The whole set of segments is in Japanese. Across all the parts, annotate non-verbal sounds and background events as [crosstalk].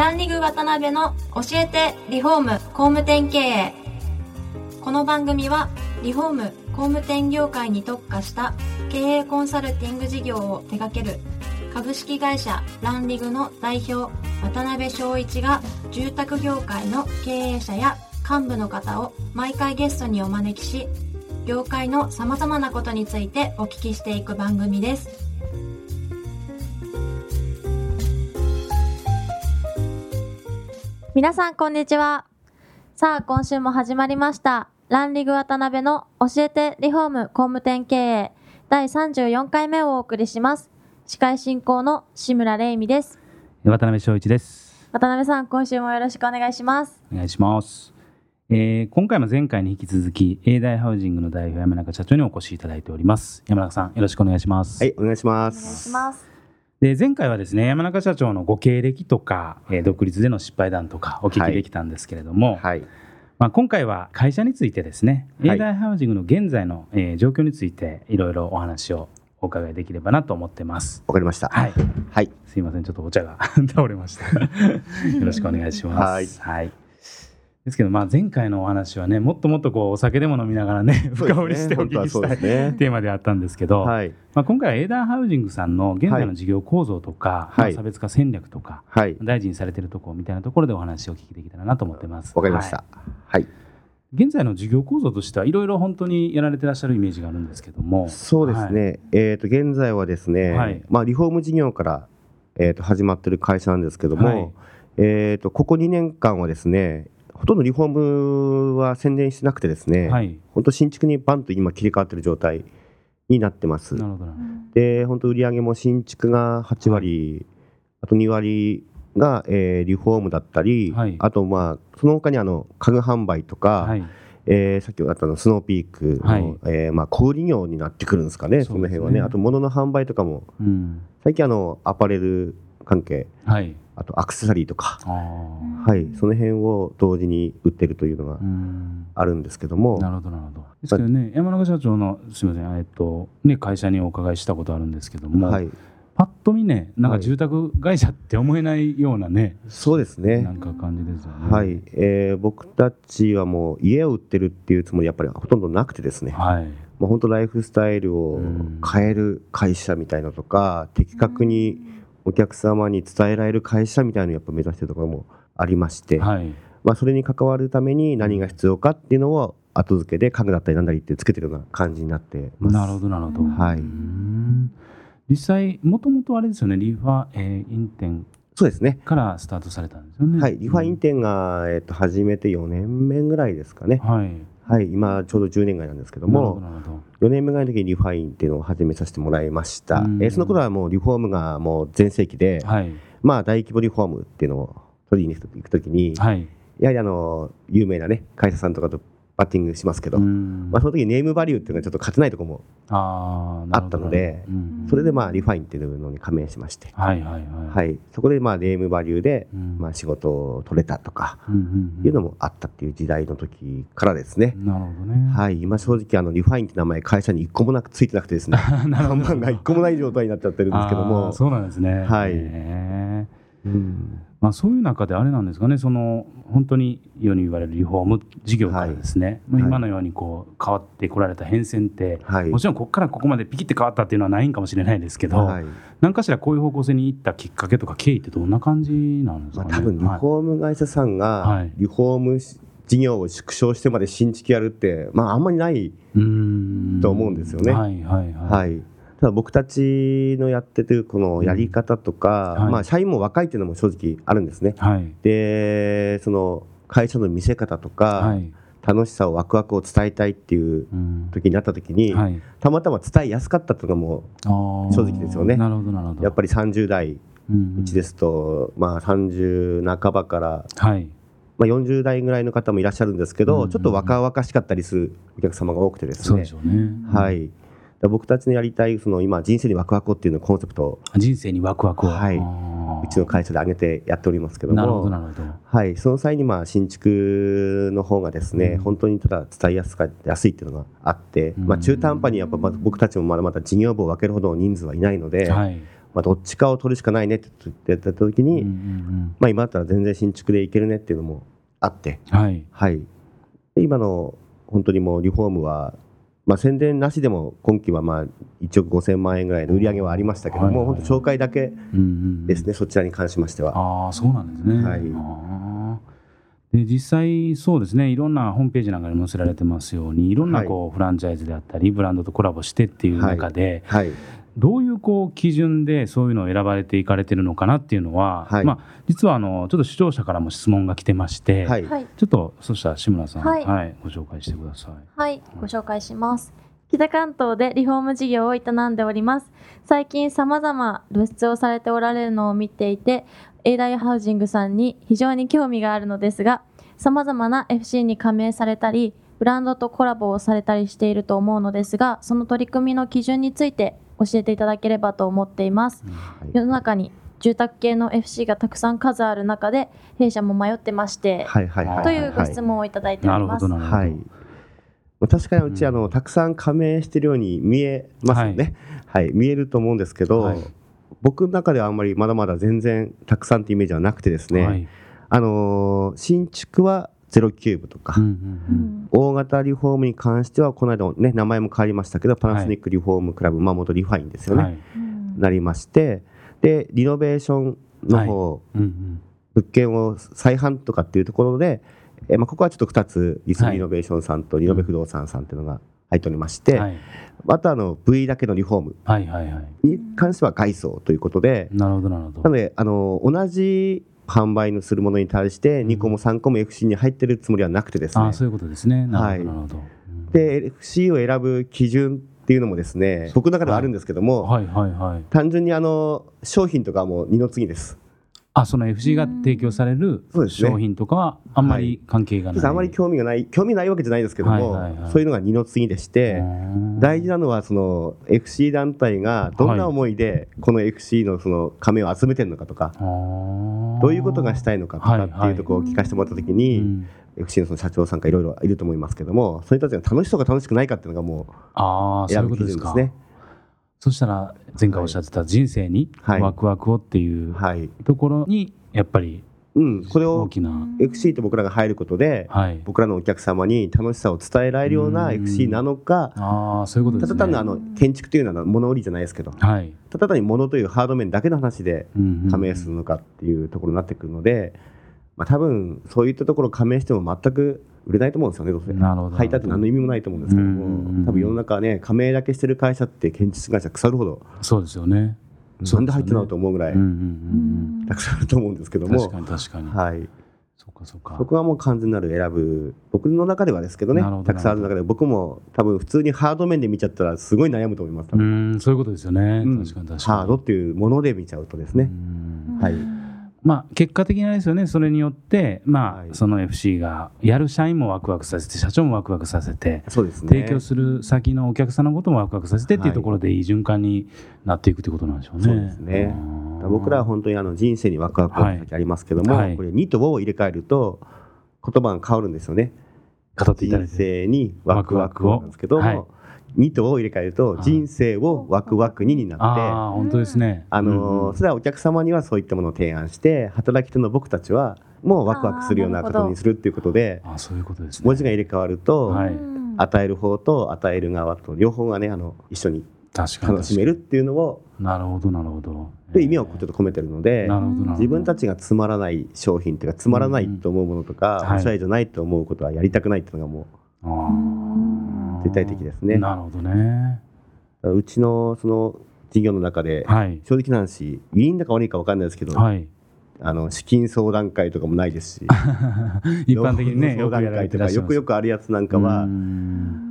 ランリグ渡辺の教えてリフォーム工務店経営。この番組はリフォーム工務店業界に特化した経営コンサルティング事業を手掛ける株式会社ランリグの代表渡辺翔一が住宅業界の経営者や幹部の方を毎回ゲストにお招きし業界の様々なことについてお聞きしていく番組です。皆さんこんにちはさあ今週も始まりましたランリグ渡辺の教えてリフォーム工務店経営第34回目をお送りします司会進行の志村玲美です渡辺翔一です。渡辺さん今週もよろしくお願いしますお願いします。えー今回も前回に引き続き、永大ハウジングの代表山中社長にお越しいただいております。山中さん、よろしくお願いします。はい、お願いしまお願いす。しますで前回はですね、山中社長のご経歴とか、えー独立での失敗談とかお聞きできたんですけれども、はい、まあ、今回は会社についてですね、はい永大ハウジングの現在の、えー状況についていろいろお話をお伺いできればなと思ってます。わかりました。はい。はい、すいません、ちょっとお茶が [laughs] 倒れました。よろしくお願いします。はい。ですけど、まあ、前回のお話はね、もっともっとこうお酒でも飲みながらね、[laughs] 深掘りしてお聞きしたいね。テーマであったんですけど、はい、まあ、今回はエーダーハウジングさんの現在の事業構造とか、はい。まあ差別化戦略とか、はい、大事にされているところみたいなところでお話をお聞きできたらなと思ってます。わかりました。は。はい、い現在の事業構造としてはいろいろ本当にやられてらっしゃるイメージがあるんですけども、そうですね。えっ、と現在はですね、はい。まあリフォーム事業からえっ、と始まってる会社なんですけども、はい。えっ、とここ2年間はですね、ほとんどリフォームは宣伝してなくてですね、はい。本当新築にバンと今切り替わってる状態になってます。なるほど。で、本当売上も新築が8割、あと2割が、えーリフォームだったり、はいあとまあその他にあの家具販売とか、はい。えーさっきあったのスノーピークの、はいえーまあ、小売業になってくるんですかね、そねの辺はね、あと物の販売とかも、うん。最近あのアパレル関係、はい。あとアクセサリーとか、あはい、その辺を同時に売ってるというのがあ。るんですけども、なるほどなるほど。ですけどね、山中社長のすみません、えっとね会社にお伺いしたことあるんですけども、はい、パッと見ね、なんかはい住宅会社って思えないようなね、そうですねな。んか感じですよね。はい、えー僕たちはもう家を売ってるっていうつもりやっぱりほとんどなくてですね、はい。まあ、本当ライフスタイルをうん変える会社みたいなとか、的確にお客様に伝えられる会社みたいなのをやっぱ目指してるところもありまして、はい。まあ、それに関わるために何が必要かっていうのを後付けで家具だったりなんだりってつけてるような感じになってます。なるほどなるほど。はい実際もともとあれですよね、リファ、えー、イン店そうですね。からスタートされたんですよね。はい、リファイン店が、えっと始めて4年目ぐらいですかね。はい。はい、今ちょうど10年ぐらいなんですけども、なるほど。4年目ぐらいの時にリファインっていうのを始めさせてもらいました。うんえーその頃はもうリフォームがもう全盛期で、はい。まあ大規模リフォームっていうのを取りに行くときに、はい。やはりあの有名なね会社さんとかとバッティングしますけど、うん。まあ、その時ネームバリューっていうのがちょっと勝てないところもあったのでうん。それでまあリファインっていうのに加盟しまして、はいはいはい。はい、そこでまあネームバリューでうん。まあ仕事を取れたとかいうのもあったっていう時代の時からですね、なるほどね。はい、今正直あのリファインって名前会社に一個もなくついてなくてですね。[laughs] 看板が一個もない状態になっちゃってるんですけどあもー、そうなんですね。はい。うんまあ、そういう中であれなんですかね、その本当に世に言われるリフォーム事業からですね、まあはい。今のようにこう変わってこられた変遷って、はい。もちろんここからここまでピキって変わったっていうのはないんかもしれないですけど、はい。何かしらこういう方向性に行ったきっかけとか経緯ってどんな感じなんですまあ、かね。多分リフォーム会社さんがはい。リフォーム事業を縮小してまで新築やるって、まあ、あんまりない、と思うんですよね。はいはいはい。はい、ただ僕たちのやっててるこのやり方とか、うんはい。まあ、社員も若いっていうのも正直あるんですね。はい。でその会社の見せ方とか、はい。楽しさをワクワクを伝えたいっていううん。時になった時に、はい、たまたま伝えやすかったっていうのがも正直ですよね。なるほどなるほど。うやっぱり30代うんうん。1ですと、まあ、30半ばから、はい。まあ、40代ぐらいの方もいらっしゃるんですけど、うんうんうん。ちょっと若々しかったりするお客様が多くてですね。そうでしょうね。はい、だから僕たちのやりたいその今人生にワクワクっていうのコンセプト。を人生にワクワクを。はい。うちの会社で挙げてやっておりますけどなるほどもなるほど。はい、その際にまあ新築の方がですね、うん。本当にただ伝えやすか安いっていうのがあって、うん。まあ、中途半端にやっぱ僕たちもまだまだ事業部を分けるほどの人数はいないので、はい。まあ、どっちかを取るしかないねって言ってた時に、うんうんまあ、今だったら全然新築でいけるねっていうのもあって、うんはい。はい、で今の本当にもうリフォームは、まあ、宣伝なしでも今期はまあ1億5000万円ぐらいの売り上げはありましたけども、はいはい。本当紹介だけうんうんうん。ですね、そちらに関しましては。ああそうなんですね。はい。で実際そうですね。いろんなホームページなんかに載せられてますようにいろんなこう、フランチャイズであったりブランドとコラボしてっていう中で、はい、どういうこう基準でそういうのを選ばれていかれてるのかなっていうのは、はいまあ、実はあのちょっと視聴者からも質問が来てまして、はいはい、ちょっとそしたら志村さん、はいご紹介してください。はい、ご紹介します。北関東でリフォーム事業を営んでおります。最近様々露出をされておられるのを見ていて、エイダイハウジングさんに非常に興味があるのですが、様々な FC に加盟されたり、ブランドとコラボをされたりしていると思うのですが、その取り組みの基準について教えていただければと思っています。はい世の中に住宅系の FC がたくさん数ある中で、弊社も迷ってまして、はいはいはいというご質問をいただいております。なるほどなるほど。はい。まあ確かにうち、うんあのたくさん加盟してるように見えますよね。はい、見えると思うんですけど、はい僕の中ではあんまりまだまだ全然たくさんってイメージはなくてですね。はいあのー新築はゼロキューブとか、うんうんううん。ん大型リフォームに関してはこの間もね名前も変わりましたけどパナソニックリフォームクラブ、まあ元リファインですよね、はい。うんなりまして。でリノベーションの方、うんうん。物件を再販とかっていうところで、えーまあ、ここはちょっと2つリスはい。リノベーションさんとリノベ不動産さんっていうのが入っておりまして、はい。あとあの V だけのリフォームはいはいはい。に関しては外装ということで、なるほどなるほど。なのであの同じ販売のするものに対して2個も3個も FC に入ってるつもりはなくてですね、ああそういうことですね。なるほどはいなるほど。うんで FC を選ぶ基準っていうのもですね僕の中ではあるんですけども、はいはいはい。単純にあの商品とかはもう二の次です。あその FC が提供される商品とかはあんまり関係がない。あまり興味がない興味ないわけじゃないですけども、はいはいはい。そういうのが二の次でして、大事なのはその FC 団体がどんな思いでこの FC のその加盟を集めてるのかとか、どういうことがしたいのかとかっていうところを聞かせてもらった時に、うん。FC のその社長さんかいろいろいると思いますけどもそういう人たちが楽しそうか楽しくないかっていうのがもう選ぶ。基準ですね。そしたら前回おっしゃってた人生にはいワクワクをっていうはい、ところにやっぱりうん、これを大きな、FC と僕らが入ることではい。僕らのお客様に楽しさを伝えられるようなうん FC なのかああそういうこと。ただ単にあの建築というのは物売りじゃないですけどはい。ただ単に物というハード面だけの話で加盟するのかっていうところになってくるので、まあ、多分そういったところ加盟しても全く売れないと思うんですよねどうせ。なるほど入ったって何の意味もないと思うんですけど。も多分世の中はね加盟だけしてる会社って建築会社腐るほど。そうですよね。なんで入ってんのと思うぐらいたくさんあると思うんですけどうん。も。確かに確かに。はい。そうかそうか。そこはもう完全なる選ぶ僕の中ではですけどね。たくさんある中で。僕も多分普通にハード面で見ちゃったらすごい悩むと思います多う分んそういうことですよね。うん。確かに確かに。ハードっていうもので見ちゃうとですうねん。はいまあ結果的にあれですよね。それによってまあ、はいその FC がやる社員もワクワクさせて社長もワクワクさせて。そうですね提供する先のお客さんのこともワクワクさせてっていうはいところでいい循環になっていくということなんでしょうね。そうですね僕らは本当にあの人生にワクワクが先ありますけども、はいこれ「に」と「を」を入れ替えると言葉が変わるんですよね。人語っていただいて。生にワクワクをなんですけどもはい「に」と「を」を入れ替えるとはい人生をワクワクにになってああ本当ですね。あのそれはお客様にはそういったものを提案して働き手の僕たちはもうワクワクするようなことにするっていうことであそういうことですね。文字が入れ替わると、はい与える方と与える側と両方がねあの一緒に楽しめるっていうのをなるほどなるほど。で意味をちょっと込めてるのでなるほどなるほど。自分たちがつまらない商品っていうかつまらないと思うものとか、うんおしゃれじゃないと思うことはやりたくないっていうのがもあー絶対的ですね。なるほどね。ううちのその事業の中ではい。正直な話いいんだか悪いか分かんないですけど、はい。あの資金相談会とかもないですし [laughs] 一般的にね [laughs] 相談会とかよくよくくあるやつなんかは、ううん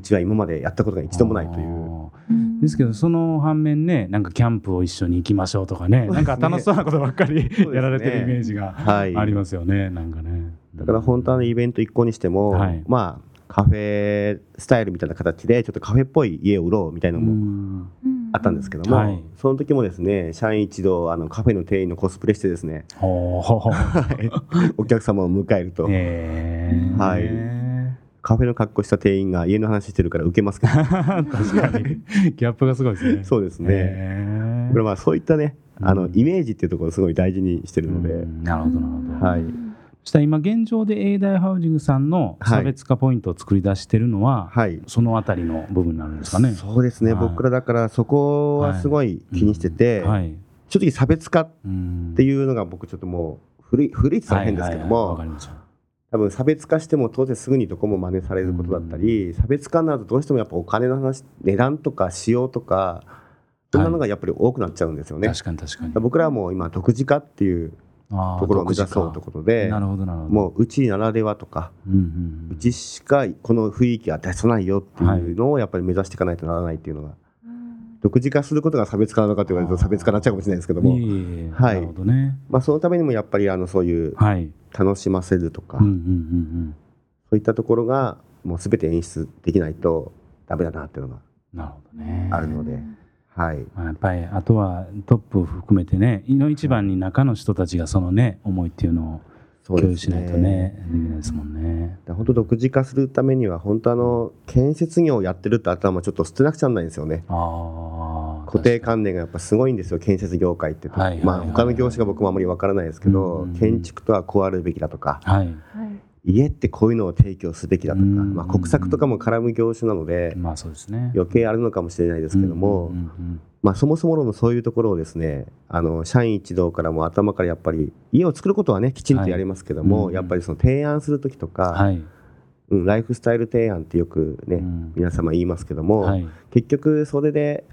ちは今までやったことが一度もないという。ですけどその反面ねなんかキャンプを一緒に行きましょうとかねね。なんか楽しそうなことばっかり [laughs] やられてるイメージがはい。ありますよね、なんかね。だから本当はのイベント一個にしても、はい。まあカフェスタイルみたいな形でちょっとカフェっぽい家を売ろうみたいなのもうん。あったんですけども、はい。その時もですね社員一同あのカフェの店員のコスプレしてですね [laughs] お客様を迎えると、へー。はい。カフェの格好した店員が家の話してるから受けますけど。確かに。ギャップがすごいですね。そうですね。へねこれまあそういったねあのうん。イメージっていうところをすごい大事にしてるので、うん。なるほどなるほど。はい。そしたら今現状で A 大ハウジングさんの差別化ポイントを作り出してるのは、はい。そのあたりの部分になるんですかね。そうですね、はい。僕らだからそこはすごい気にしてて、はい。正直差別化っうんていうのが僕ちょっともう古い古いって言ったら変ですけども、はいはいはい。多分差別化しても当然すぐにどこも真似されることだったり、差別化になるとどうしてもやっぱお金の話値段とか仕様とかそんなのがやっぱり多くなっちゃうんですよね。確かに確かに。僕らはもう今独自化っていうところを目指そうということでなるほどなるほど。もううちならではとかうんうんうちしかこの雰囲気は出さないよっていうのをやっぱり目指していかないとならないっていうのが独自化することが差別化なのかと言われると差別化になっちゃうかもしれないですけどうん。も、はいなるほどね。まあ、そのためにもやっぱりあのそういうはい。楽しませるとか、うんうんうんそういったところがもう全て演出できないとダメだなっていうのがうん。なるほどね。あるので、はい、まあやっぱりあとはトップ含めてね、いの一番に中の人たちがそのね思いっていうのを共有しないとねできないですもんね。本当独自化するためには本当あの建設業をやってるって頭ちょっと捨てなくちゃならないんですよね。ああ。固定感観念がやっぱすごいんですよ建設業界って、はいはいはいまあ他の業種が僕もあまりわからないですけど、うん。建築とはこうあるべきだとか。はい。はい家ってこういうのを提供すべきだとか、うんまあ、国策とかも絡む業種なのでまあそうですね。余計あるのかもしれないですけども、まあ、そもそものそういうところをですねあの社員一同からも頭からやっぱり家を作ることはねきちんとやりますけども、はいやっぱりその提案する時とか、はい。うん、ライフスタイル提案ってよくね、うん皆様言いますけども、はい。結局それで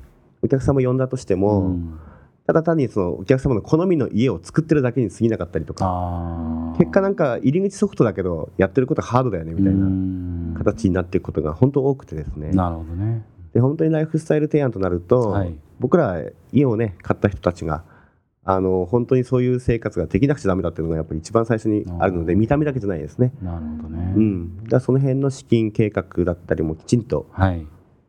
お客様呼んだとしても、うんただ単にそのお客様の好みの家を作ってるだけに過ぎなかったりとか。結果なんか入り口ソフトだけどやってることはハードだよねみたいなな形になっていくことが本当多くてですねなるほどね。で本当にライフスタイル提案となると、はい僕ら家をね買った人たちがあの本当にそういう生活ができなくちゃダメだっていうのがやっぱり一番最初にあるので見た目だけじゃないですね。なるほどね。うん、だその辺の資金計画だったりもきちんとはい。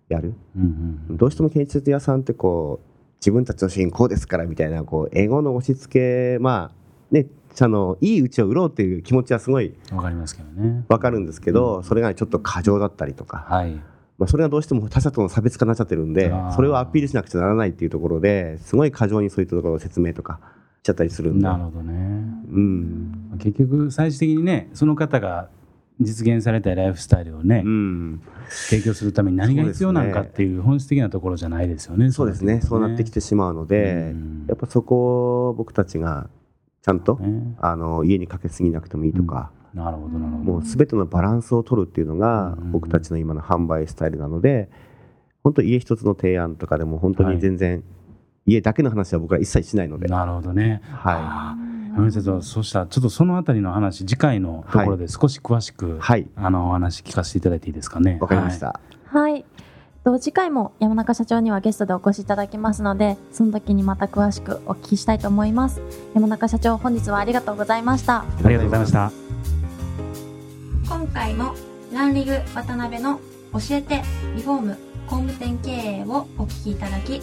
やるうんうんどうしても建設屋さんってこう自分たちの資金こうですからみたいなこう英語の押し付けまあねあのいいうちを売ろうっていう気持ちはすごいわかりますけどね。わかるんですけど、それがちょっと過剰だったりとか、はい。まあ、それがどうしても他者との差別化になっちゃってるんでそれをアピールしなくちゃならないっていうところですごい過剰にそういったところを説明とかしちゃったりするんでなるほどね。うん結局最終的にねその方が実現されたいライフスタイルをね、うん、提供するために何が必要なのかっていう本質的なところじゃないですよね。そうですね。そうなってきてしまうので、うん。やっぱそこを僕たちがちゃんと、ね。あの家にかけすぎなくてもいいとか、なるほどなるほど。もう全てのバランスを取るっていうのがうん。僕たちの今の販売スタイルなので本当家一つの提案とかでも本当に全然家だけの話は僕ら一切しないので、なるほどね。はあー山口さんそうしたらちょっとそのあたりの話次回のところで少し詳しく、いはいあのお話聞かせていただいていいですかね。わかりました、はい。と次回も山中社長にはゲストでお越しいただきますので、その時にまた詳しくお聞きしたいと思います。山中社長、本日はありがとうございました。ありがとうございました。今回もランリグ渡辺の教えてリフォーム工務店経営をお聞きいただき